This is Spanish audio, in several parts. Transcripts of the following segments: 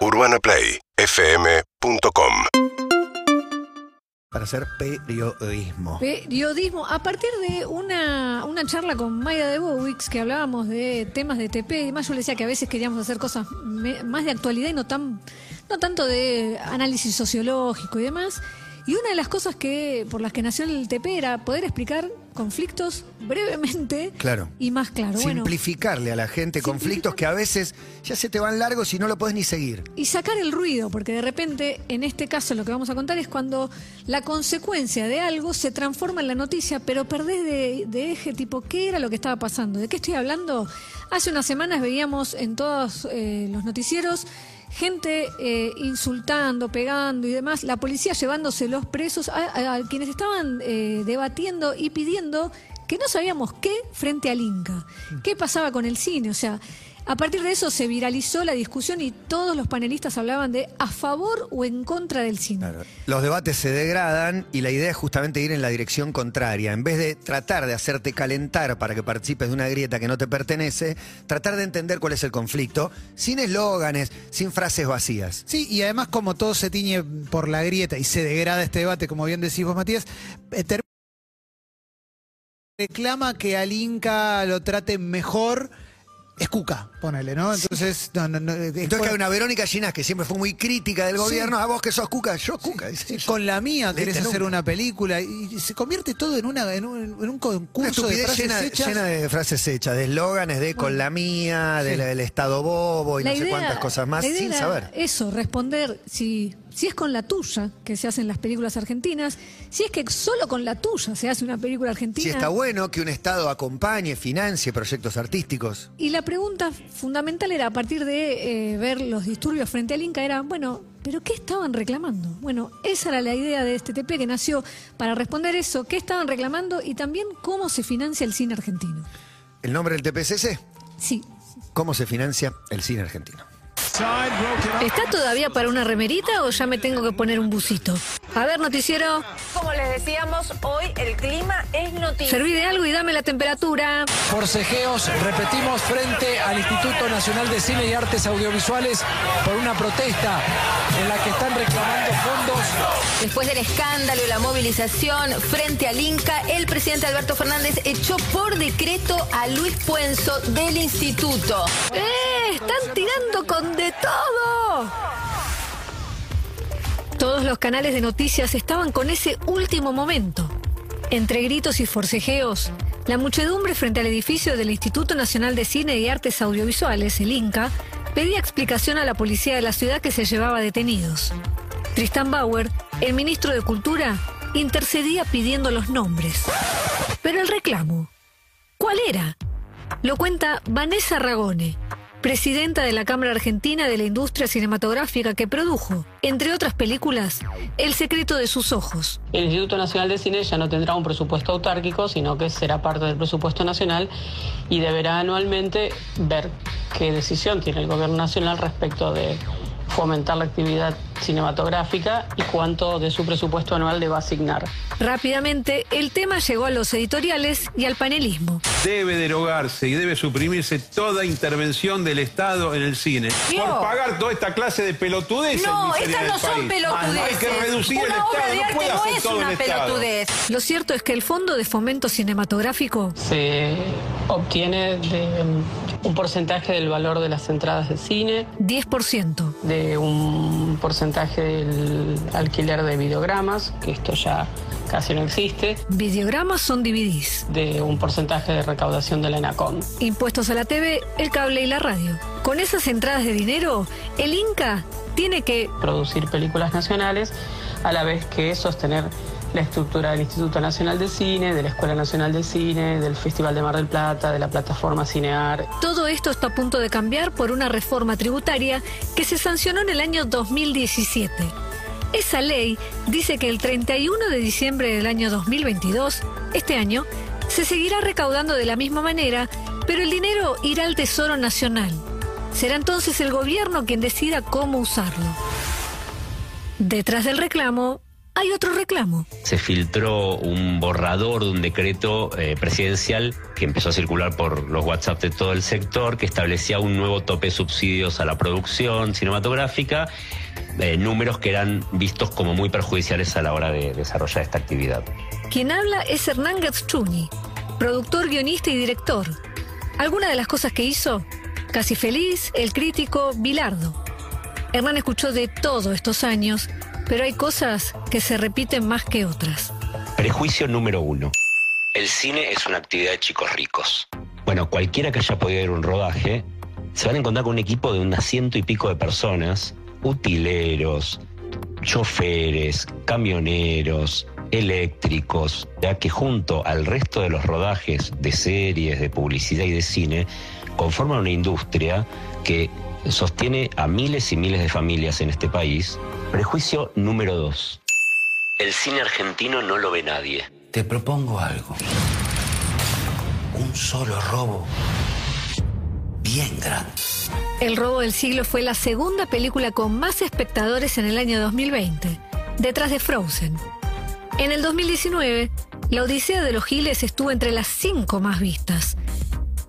UrbanaPlayFM.com para hacer periodismo. Periodismo, a partir de una, una charla con Maya de Bowix que hablábamos de temas de TP, y más yo le decía que a veces queríamos hacer cosas me- más de actualidad y no tan no tanto de análisis sociológico y demás. Y una de las cosas que por las que nació el TP era poder explicar conflictos brevemente Claro. y más claro. Bueno, Simplificarle a la gente conflictos que a veces ya se te van largos y no lo puedes ni seguir. y sacar el ruido, porque de repente, en este caso, lo que vamos a contar es cuando la consecuencia de algo se transforma en la noticia, pero perdés de, de eje, tipo, ¿qué era lo que estaba pasando? ¿De qué estoy hablando? Hace unas semanas veíamos en todos eh, los noticieros gente eh, insultando, pegando y demás, la policía llevándose los presos a, quienes estaban eh, debatiendo y pidiendo que no sabíamos qué frente al Inca, qué pasaba con el cine, o sea, a partir de eso se viralizó la discusión y todos los panelistas hablaban de a favor o en contra del cine. Claro. Los debates se degradan y la idea es justamente ir en la dirección contraria. En vez de tratar de hacerte calentar para que participes de una grieta que no te pertenece, tratar de entender cuál es el conflicto, sin eslóganes, sin frases vacías. Sí, y además como todo se tiñe por la grieta y se degrada este debate, como bien decís vos, Matías, eh, reclama que al Inca lo traten mejor. Es Cuca, ponele, ¿no? Entonces, no, no, no, Entonces que hay una Verónica Ginás que siempre fue muy crítica del gobierno, a vos que sos Cuca, yo Cuca. con la mía querés Viste, hacer una película y se convierte todo en una en un, en un Una concurso de estupidez frases llena, hechas. llena de frases hechas, de eslóganes de con la mía, de Sí. la- del Estado bobo y no sé cuántas cosas más, la idea sin era saber. Eso, responder si, si es con la tuya que se hacen las películas argentinas, si es que solo con la tuya se hace una película argentina. Si está bueno que un Estado acompañe, financie proyectos artísticos. Y la pregunta fundamental era, a partir de eh, ver los disturbios frente al Inca, era, bueno, ¿pero qué estaban reclamando? Bueno, esa era la idea de este TP que nació para responder eso, qué estaban reclamando y también cómo se financia el cine argentino. ¿El nombre del TPCC? Sí. ¿Cómo se financia el cine argentino? ¿Está todavía para una remerita o ya me tengo que poner un busito? A ver, noticiero, decíamos, hoy el clima es noticia. serví de algo y dame la temperatura. Forcejeos, repetimos, frente al Instituto Nacional de Cine y Artes Audiovisuales por una protesta en la que están reclamando fondos. Después del escándalo y la movilización frente al Inca, el presidente Alberto Fernández echó por decreto a Luis Puenzo del instituto. ¡Eh! ¡Están tirando con de todo! Todos los canales de noticias estaban con ese último momento. Entre gritos y forcejeos, la muchedumbre frente al edificio del Instituto Nacional de Cine y Artes Audiovisuales, el INCA, pedía explicación a la policía de la ciudad que se llevaba detenidos. Tristan Bauer, el ministro de Cultura, intercedía pidiendo los nombres. Pero el reclamo, ¿cuál era? Lo cuenta Vanessa Ragone, presidenta de la Cámara Argentina de la Industria Cinematográfica que produjo, entre otras películas, El secreto de sus ojos. El Instituto Nacional de Cine ya no tendrá un presupuesto autárquico, sino que será parte del presupuesto nacional y deberá anualmente ver qué decisión tiene el Gobierno Nacional respecto de fomentar la actividad cinematográfica y cuánto de su presupuesto anual le va a asignar. Rápidamente, el tema llegó a los editoriales y al panelismo. Debe derogarse y debe suprimirse toda intervención del Estado en el cine. No. Por pagar toda esta clase de pelotudeces. No, estas no son país. pelotudeces. Hay que reducir el una obra Estado, de no arte puede no hacer es todo una el Estado. pelotudez. Lo cierto es que el Fondo de Fomento Cinematográfico Se obtiene de um, un porcentaje del valor de las entradas de cine, 10%. de un porcentaje del alquiler de videogramas, que esto ya casi no existe, Videogramas son DVDs. de un porcentaje de recaudación de la ENACOM. Impuestos a la TV, el cable y la radio. Con esas entradas de dinero, el Inca tiene que producir películas nacionales, a la vez que sostener la estructura del Instituto Nacional de Cine, de la Escuela Nacional de Cine, del Festival de Mar del Plata, de la plataforma Cinear. Todo esto está a punto de cambiar por una reforma tributaria que se sancionó en el año 2017. Esa ley dice que el 31 de diciembre del año 2022, este año, se seguirá recaudando de la misma manera, pero el dinero irá al Tesoro Nacional. Será entonces el gobierno quien decida cómo usarlo. Detrás del reclamo, hay otro reclamo. se filtró un borrador de un decreto eh, presidencial que empezó a circular por los WhatsApp de todo el sector, que establecía un nuevo tope de subsidios a la producción cinematográfica, eh, números que eran vistos como muy perjudiciales a la hora de desarrollar esta actividad. Quien habla es Hernán Gazzchuni, productor, guionista y director. ¿Alguna de las cosas que hizo? Casi feliz, el crítico Bilardo. Hernán escuchó de todo estos años, pero hay cosas que se repiten más que otras. Prejuicio número uno. El cine es una actividad de chicos ricos. Bueno, cualquiera que haya podido ver un rodaje, se van a encontrar con un equipo de unas ciento y pico de personas, utileros, choferes, camioneros, eléctricos, ya que junto al resto de los rodajes de series, de publicidad y de cine, conforman una industria que sostiene a miles y miles de familias en este país. Prejuicio número dos. El cine argentino no lo ve nadie. Te propongo algo. Un solo robo. Bien grande. El robo del siglo fue la segunda película con más espectadores en el año 2020, detrás de Frozen. En el 2019, La Odisea de los Giles estuvo entre las cinco más vistas.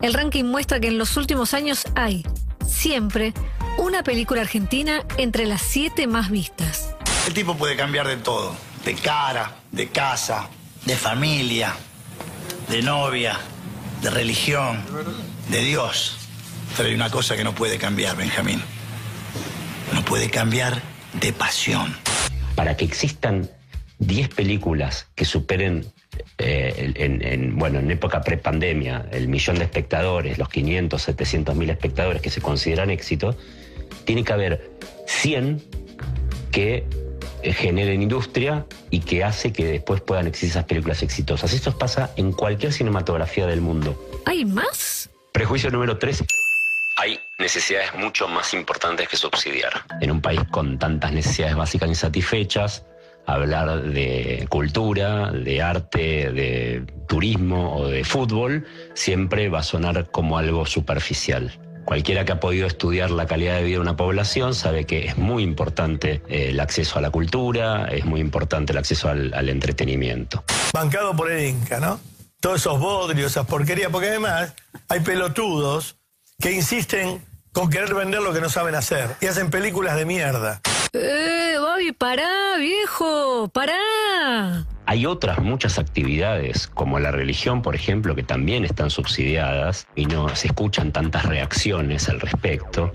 El ranking muestra que en los últimos años hay, siempre, una película argentina entre las siete más vistas. El tipo puede cambiar de todo. De cara, de casa, de familia, de novia, de religión, de Dios. Pero hay una cosa que no puede cambiar, Benjamín. No puede cambiar de pasión. Para que existan 10 películas que superen, eh, en, en- bueno, en época pre-pandemia, el millón de espectadores, los 500, 700 mil espectadores que se consideran éxito, tiene que haber 100 que eh, generen industria y que hace que después puedan existir esas películas exitosas. Esto pasa en cualquier cinematografía del mundo. ¿Hay más? Prejuicio número 3. Hay necesidades mucho más importantes que subsidiar. En un país con tantas necesidades básicas insatisfechas, hablar de cultura, de arte, de turismo o de fútbol siempre va a sonar como algo superficial. Cualquiera que ha podido estudiar la calidad de vida de una población sabe que es muy importante eh, el acceso a la cultura, es muy importante el acceso al- al entretenimiento. bancado por el Inca, ¿no? Todos esos bodrios, esas porquerías, porque además hay pelotudos que insisten con querer vender lo que no saben hacer y hacen películas de mierda. ¡Eh, Bobby, pará, viejo! ¡Pará! Hay otras muchas actividades, como la religión, por ejemplo, que también están subsidiadas y no se escuchan tantas reacciones al respecto.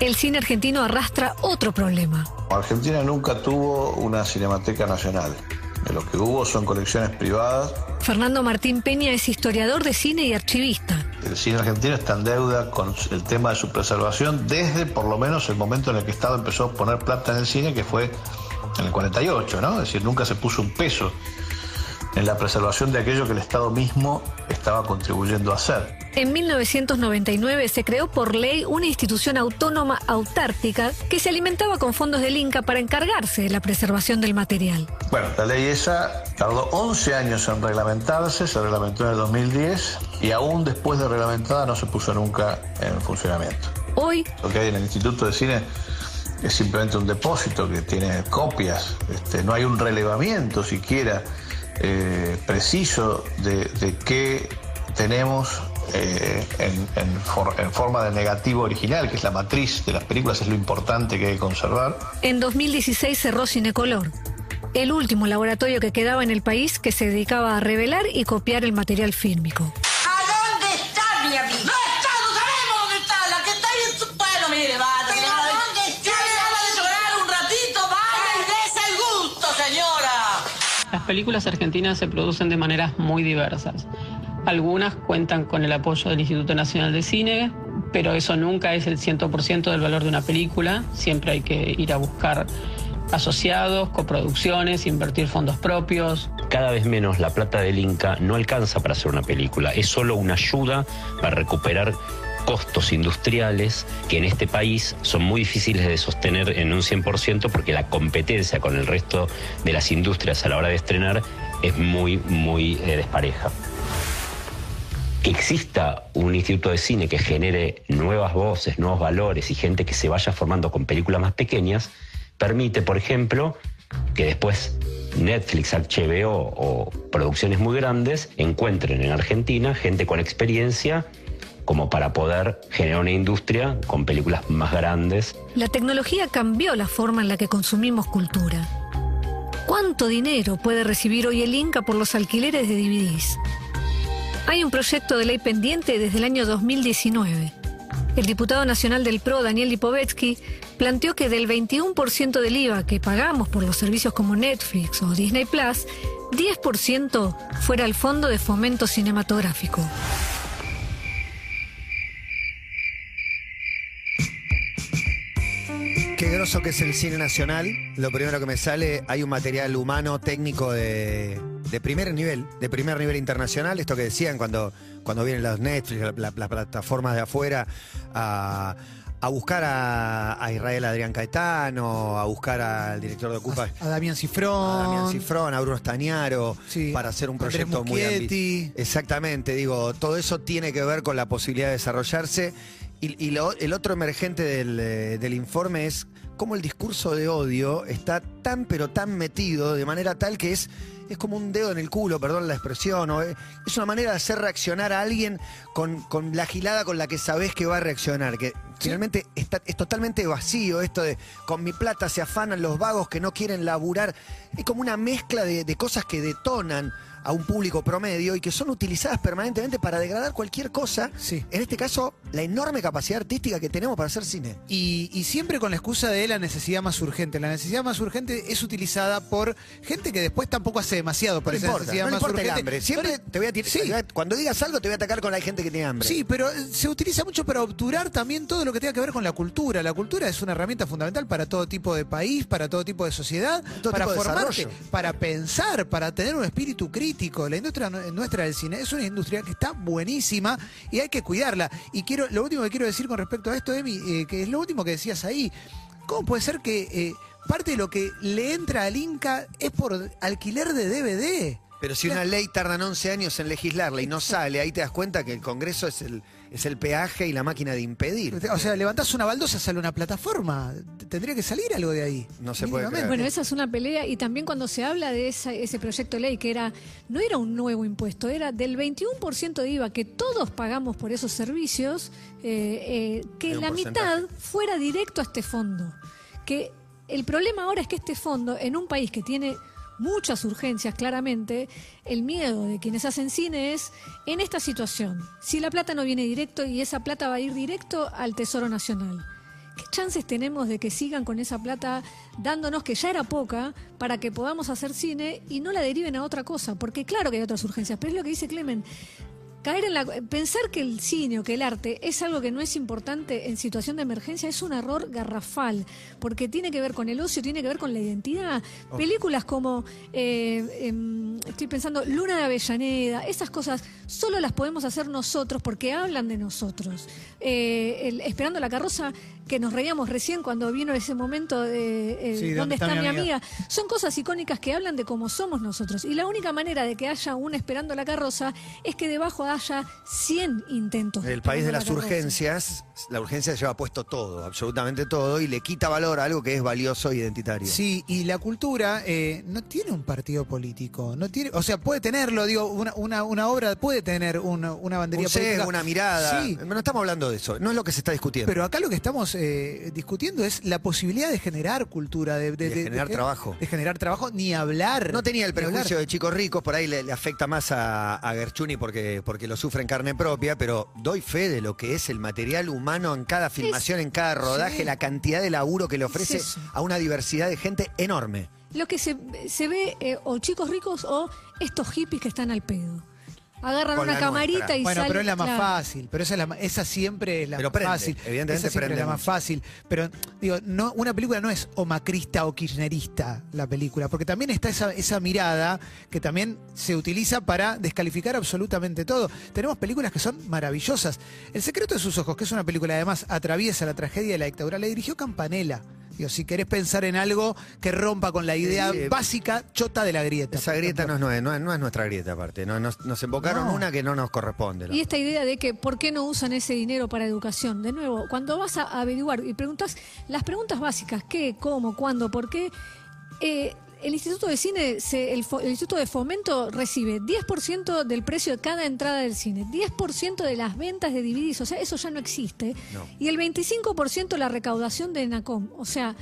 El cine argentino arrastra otro problema. Argentina nunca tuvo una cinemateca nacional. De lo que hubo son colecciones privadas. Fernando Martín Peña es historiador de cine y archivista. El cine argentino está en deuda con el tema de su preservación desde por lo menos el momento en el que el Estado empezó a poner plata en el cine, que fue en el 48, ¿no? Es decir, nunca se puso un peso en la preservación de aquello que el Estado mismo estaba contribuyendo a hacer. En 1999 se creó por ley una institución autónoma autártica que se alimentaba con fondos del Inca para encargarse de la preservación del material. Bueno, la ley esa tardó 11 años en reglamentarse, se reglamentó en el 2010 y aún después de reglamentada no se puso nunca en funcionamiento. Hoy, Lo que hay en el Instituto de Cine es simplemente un depósito que tiene copias, este, no hay un relevamiento siquiera eh, preciso de, qué tenemos eh, en, en forma de negativo original, que es la matriz de las películas, es lo importante que hay que conservar. en 2016 cerró Cinecolor, el último laboratorio que quedaba en el país que se dedicaba a revelar y copiar el material fílmico. Las películas argentinas se producen de maneras muy diversas. Algunas cuentan con el apoyo del Instituto Nacional de Cine, pero eso nunca es el 100% del valor de una película. Siempre hay que ir a buscar asociados, coproducciones, invertir fondos propios. Cada vez menos la plata del Inca no alcanza para hacer una película, es solo una ayuda para recuperar costos industriales que en este país son muy difíciles de sostener en un 100% porque la competencia con el resto de las industrias a la hora de estrenar es muy, muy eh, despareja. Que exista un instituto de cine que genere nuevas voces, nuevos valores y gente que se vaya formando con películas más pequeñas, permite, por ejemplo, que después Netflix, HBO o producciones muy grandes encuentren en Argentina gente con experiencia como para poder generar una industria con películas más grandes. La tecnología cambió la forma en la que consumimos cultura. ¿Cuánto dinero puede recibir hoy el Inca por los alquileres de DVDs? Hay un proyecto de ley pendiente desde el año 2019. El diputado nacional del PRO, Daniel Lipovetsky, planteó que del 21% del IVA que pagamos por los servicios como Netflix o Disney Plus, 10% fuera al Fondo de Fomento Cinematográfico. Que es el cine nacional. Lo primero que me sale, hay un material humano, técnico de, de primer nivel, de primer nivel internacional. Esto que decían cuando, cuando vienen los Netflix, la- la- las plataformas de afuera, a, a buscar a, a Israel Adrián Caetano, a buscar al director de Ocupa. A Damián Cifrón. A Damián Cifrón, a Bruno Stañaro, para hacer un proyecto muy ambicioso. Exactamente, digo, todo eso tiene que ver con la posibilidad de desarrollarse. Y, y lo- el otro emergente del, eh, del informe es cómo el discurso de odio está tan pero tan metido de manera tal que es, es como un dedo en el culo, perdón la expresión, o es es una manera de hacer reaccionar a alguien con, con la gilada con la que sabés que va a reaccionar, que finalmente está, es totalmente vacío esto de con mi plata se afanan los vagos que no quieren laburar, es como una mezcla de, de cosas que detonan a un público promedio y que son utilizadas permanentemente para degradar cualquier cosa, en este caso la enorme capacidad artística que tenemos para hacer cine. Y, y siempre con la excusa de la necesidad más urgente. La necesidad más urgente es utilizada por gente que después tampoco hace demasiado por No esa importa, necesidad no más importa el urgente. hambre. Siempre te voy a tirar- a- cuando digas algo te voy a atacar con la gente que tiene hambre. Sí, pero eh, se utiliza mucho para obturar también todo lo que tenga que ver con la cultura. La cultura es una herramienta fundamental para todo tipo de país, para todo tipo de sociedad, Todo para formarte, para pensar, para tener un espíritu crítico. La industria nu- nuestra del cine es una industria que está buenísima y hay que cuidarla. Y quiero, lo último que quiero decir con respecto a esto, Emi, eh, que es lo último que decías ahí. ¿Cómo puede ser que eh, parte de lo que le entra al Inca es por alquiler de DVD? Pero si una ley tardan 11 años en legislarla y no sale, ahí te das cuenta que el Congreso es el, es el peaje y la máquina de impedir. O sea, levantás una baldosa, sale una plataforma. Tendría que salir algo de ahí. No se puede creer. Bueno, esa es una pelea y también cuando se habla de esa- ese proyecto de ley que era no era un nuevo impuesto, era del 21% de IVA que todos pagamos por esos servicios, eh, eh, que la porcentaje. mitad fuera directo a este fondo. Que el problema ahora es que este fondo, en un país que tiene muchas urgencias, claramente, el miedo de quienes hacen cine es en esta situación. Si la plata no viene directo y esa plata va a ir directo al Tesoro Nacional. ¿Qué chances tenemos de que sigan con esa plata dándonos, que ya era poca, para que podamos hacer cine y no la deriven a otra cosa? Porque claro que hay otras urgencias, pero es lo que dice Clemen. Caer en la, pensar que el cine o que el arte es algo que no es importante en situación de emergencia es un error garrafal, porque tiene que ver con el ocio, tiene que ver con la identidad. Oh. Películas como, eh, em, estoy pensando, Luna de Avellaneda, esas cosas solo las podemos hacer nosotros porque hablan de nosotros. Eh, el- esperando la carroza, que nos reíamos recién cuando vino ese momento de eh, Sí, ¿Dónde está, mi amiga? Son cosas icónicas que hablan de cómo somos nosotros. Y la única manera de que haya un esperando la carroza es que debajo haya 100 intentos. El país de las la urgencias, la urgencia lleva puesto todo, absolutamente todo, y le quita valor a algo que es valioso e identitario. Sí, y la cultura eh, no tiene un partido político, no tiene, o sea, puede tenerlo, digo, una, una, una obra puede tener una, una bandería Un sesgo, política. una mirada. Sí, No estamos hablando de eso, no es lo que se está discutiendo. pero acá lo que estamos eh, discutiendo es la posibilidad de generar cultura, de, De generar trabajo. De generar trabajo, ni hablar. No tenía el prejuicio de chicos ricos, por ahí le, le afecta más a, a Gerchuni porque, porque lo sufre en carne propia, pero doy fe de lo que es el material humano en cada filmación, en cada rodaje, sí. la cantidad de laburo que le ofrece a una diversidad de gente enorme. Lo que se, se ve eh, o chicos ricos o estos hippies que están al pedo. Agarran Con una la camarita nuestra. y Bueno, salen. pero es la más claro. fácil, pero esa, es la ma- esa siempre es la Pero más prende, fácil. evidentemente esa siempre prende es la más mucho. fácil. Pero digo, no, una película no es o macrista o kirchnerista la película, porque también está esa, esa mirada que también se utiliza para descalificar absolutamente todo. Tenemos películas que son maravillosas. El secreto de sus ojos, que es una película además atraviesa la tragedia de la dictadura, la dirigió Campanella. Digo, si querés pensar en algo que rompa con la idea Sí, básica chota de la grieta. Esa grieta no es, nue- no, es, no es nuestra grieta, aparte. No, nos, nos embocaron una que no nos corresponde. Y esta idea de que por qué no usan ese dinero para educación. De nuevo, cuando vas a averiguar y preguntas las preguntas básicas, qué, cómo, cuándo, por qué, eh, el Instituto de Cine, se- el, Instituto de Fomento recibe 10% del precio de cada entrada del cine, 10% de las ventas de DVDs, o sea, eso ya no existe, No. y el 25% la recaudación de ENACOM, o sea,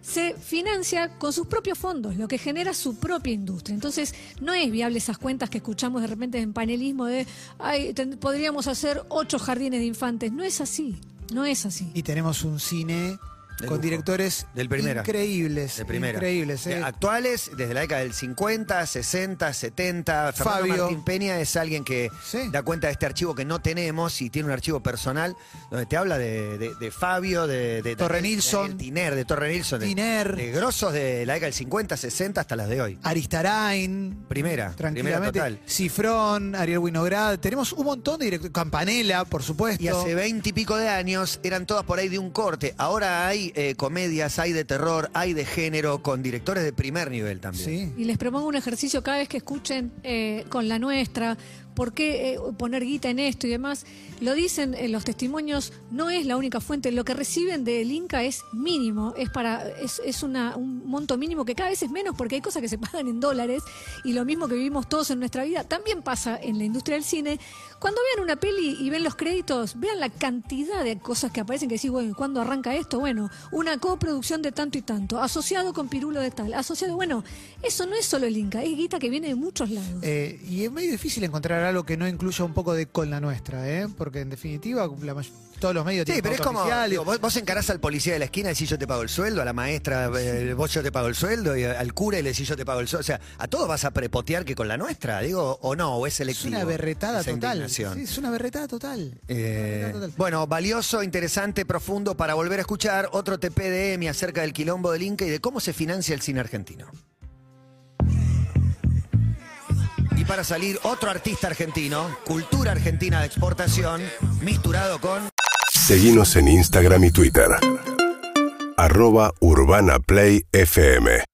se financia con sus propios fondos, lo que genera su propia industria. Entonces, no es viable esas cuentas que escuchamos de repente en panelismo de, ay, podríamos hacer ocho jardines de infantes. No es así, no es así. Y tenemos un cine con directores Del primera. increíbles. De primera. Increíbles, ¿eh? Actuales, desde la década del 50, 60, 70. Fernando Fabio. Martín Peña es alguien que Sí. da cuenta de este archivo que no tenemos y tiene un archivo personal donde te habla de, de- de Fabio, de, de Torre Daniel- Nilsson. Daniel Tiner, de Torre Nilsson. de- Tiner. De, grosos de la década del 50, 60 hasta las de hoy. Aristarain. Primera, primera Tranquilamente. total. Cifrón, Ariel Winograd. Tenemos un montón de directores. Campanella, por supuesto. Y hace veinte y pico de años eran todas por ahí de un corte. Ahora hay eh, comedias, hay de terror, hay de género, con directores de primer nivel también. Sí. Y les propongo un ejercicio cada vez que escuchen eh, con la nuestra, por qué eh, poner guita en esto y demás. Lo dicen en los testimonios, no es la única fuente. Lo que reciben del Inca es mínimo, es para es, es una, un monto mínimo que cada vez es menos porque hay cosas que se pagan en dólares y lo mismo que vivimos todos en nuestra vida también pasa en la industria del cine. Cuando vean una peli y ven los créditos, vean la cantidad de cosas que aparecen que decís, bueno, ¿cuándo arranca esto? Bueno, una coproducción de tanto y tanto, asociado con Pirulo de tal, asociado, bueno, eso no es solo el Inca, es guita que viene de muchos lados. Eh, y es medio difícil encontrar algo que no incluya un poco de con la nuestra, ¿eh? Porque en definitiva la todos los medios Sí, tienen pero es como, oficial y- digo, vos, vos encarás al policía de la esquina y decís yo te pago el sueldo, a la maestra eh, vos yo te pago el sueldo, y al cura y le decís yo te pago el sueldo. O sea, ¿a todos vas a prepotear que con la nuestra? Digo, o no, o es es selectivo. una berretada esa total. indignación. Sí, es una berretada total. Eh, Berretada total. bueno, valioso, interesante, profundo para volver a escuchar otro TPDM acerca del quilombo del Inca y de cómo se financia el cine argentino. Para salir, otro artista argentino, cultura argentina de exportación, misturado con... Seguimos en Instagram y Twitter. Arroba Urbana FM.